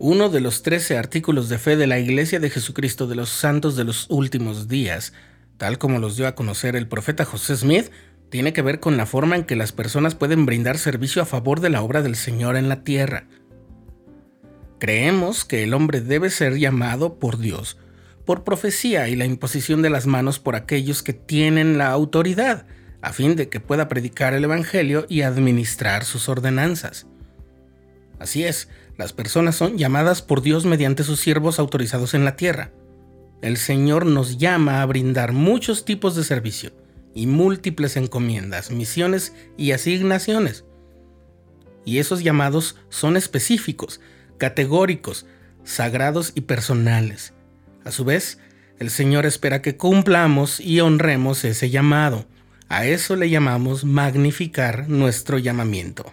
Uno de los trece artículos de fe de la Iglesia de Jesucristo de los Santos de los Últimos Días, tal como los dio a conocer el profeta José Smith, tiene que ver con la forma en que las personas pueden brindar servicio a favor de la obra del Señor en la tierra. Creemos que el hombre debe ser llamado por Dios, por profecía y la imposición de las manos por aquellos que tienen la autoridad, a fin de que pueda predicar el Evangelio y administrar sus ordenanzas. Así es, las personas son llamadas por Dios mediante sus siervos autorizados en la tierra. El Señor nos llama a brindar muchos tipos de servicio y múltiples encomiendas, misiones y asignaciones. Y esos llamados son específicos, categóricos, sagrados y personales. A su vez, el Señor espera que cumplamos y honremos ese llamado. A eso le llamamos magnificar nuestro llamamiento.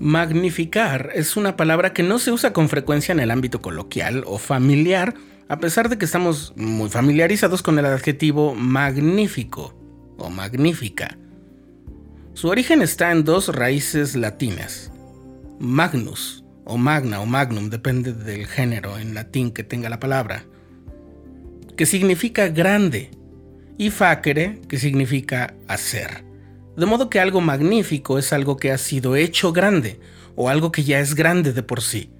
Magnificar es una palabra que no se usa con frecuencia en el ámbito coloquial o familiar, a pesar de que estamos muy familiarizados con el adjetivo magnífico o magnífica. Su origen está en dos raíces latinas, magnus o magna o magnum, depende del género en latín que tenga la palabra, que significa grande, y facere, que significa hacer. De modo que algo magnífico es algo que ha sido hecho grande o algo que ya es grande de por sí.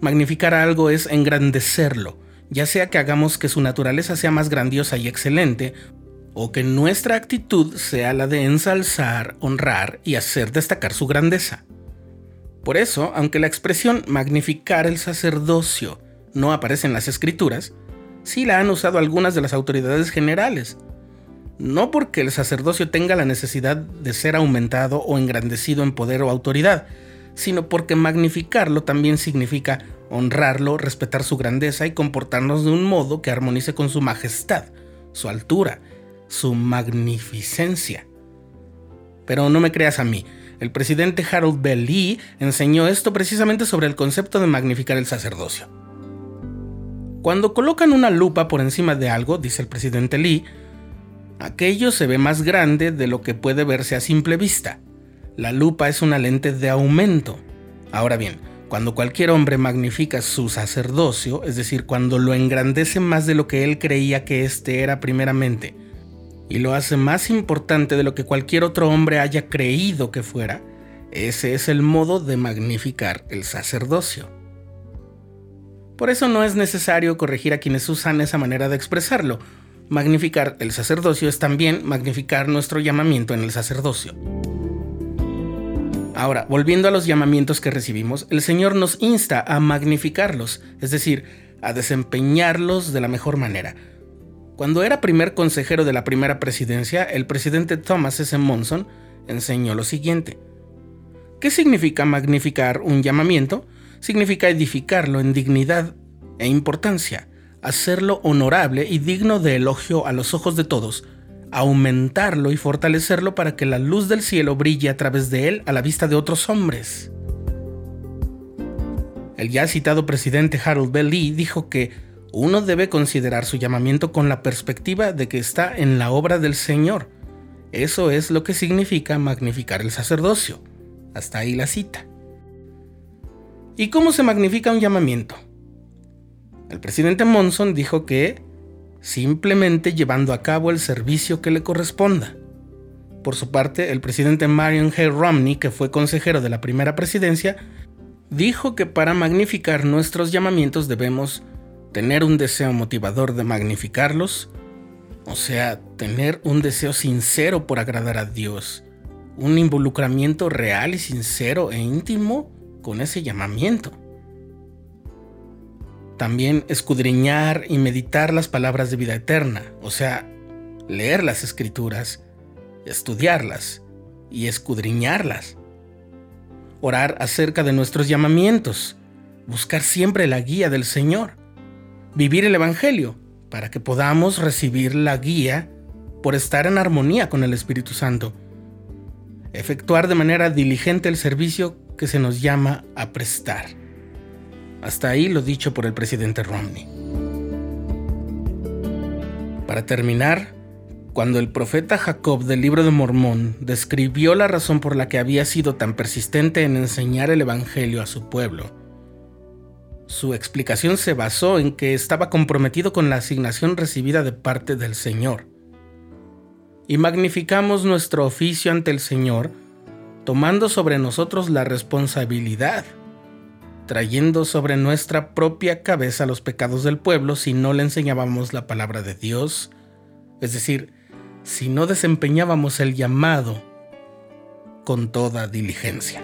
Magnificar algo es engrandecerlo, ya sea que hagamos que su naturaleza sea más grandiosa y excelente, o que nuestra actitud sea la de ensalzar, honrar y hacer destacar su grandeza. Por eso, aunque la expresión magnificar el sacerdocio no aparece en las escrituras, sí la han usado algunas de las autoridades generales, no porque el sacerdocio tenga la necesidad de ser aumentado o engrandecido en poder o autoridad, sino porque magnificarlo también significa honrarlo, respetar su grandeza y comportarnos de un modo que armonice con su majestad, su altura, su magnificencia. Pero no me creas a mí, el presidente Harold Bell Lee enseñó esto precisamente sobre el concepto de magnificar el sacerdocio. Cuando colocan una lupa por encima de algo, dice el presidente Lee, Aquello se ve más grande de lo que puede verse a simple vista. La lupa es una lente de aumento. Ahora bien, cuando cualquier hombre magnifica su sacerdocio, es decir, cuando lo engrandece más de lo que él creía que éste era primeramente, y lo hace más importante de lo que cualquier otro hombre haya creído que fuera, ese es el modo de magnificar el sacerdocio. Por eso no es necesario corregir a quienes usan esa manera de expresarlo, Magnificar el sacerdocio es también magnificar nuestro llamamiento en el sacerdocio. Ahora, volviendo a los llamamientos que recibimos, el Señor nos insta a magnificarlos, es decir, a desempeñarlos de la mejor manera. Cuando era primer consejero de la primera presidencia, el presidente Thomas S. Monson enseñó lo siguiente. ¿Qué significa magnificar un llamamiento? Significa edificarlo en dignidad e importancia hacerlo honorable y digno de elogio a los ojos de todos, aumentarlo y fortalecerlo para que la luz del cielo brille a través de él a la vista de otros hombres. El ya citado presidente Harold Bell Lee dijo que uno debe considerar su llamamiento con la perspectiva de que está en la obra del Señor. Eso es lo que significa magnificar el sacerdocio. Hasta ahí la cita. ¿Y cómo se magnifica un llamamiento? El presidente Monson dijo que simplemente llevando a cabo el servicio que le corresponda. Por su parte, el presidente Marion G. Romney, que fue consejero de la primera presidencia, dijo que para magnificar nuestros llamamientos debemos tener un deseo motivador de magnificarlos, o sea, tener un deseo sincero por agradar a Dios, un involucramiento real y sincero e íntimo con ese llamamiento. También escudriñar y meditar las palabras de vida eterna, o sea, leer las escrituras, estudiarlas y escudriñarlas. orar acerca de nuestros llamamientos, buscar siempre la guía del Señor, vivir el Evangelio para que podamos recibir la guía por estar en armonía con el Espíritu Santo, efectuar de manera diligente el servicio que se nos llama a prestar. Hasta ahí lo dicho por el presidente Romney. Para terminar, cuando el profeta Jacob del libro de Mormón describió la razón por la que había sido tan persistente en enseñar el Evangelio a su pueblo, su explicación se basó en que estaba comprometido con la asignación recibida de parte del Señor. Y magnificamos nuestro oficio ante el Señor, tomando sobre nosotros la responsabilidad, trayendo sobre nuestra propia cabeza los pecados del pueblo si no le enseñábamos la palabra de Dios, es decir, si no desempeñábamos el llamado con toda diligencia.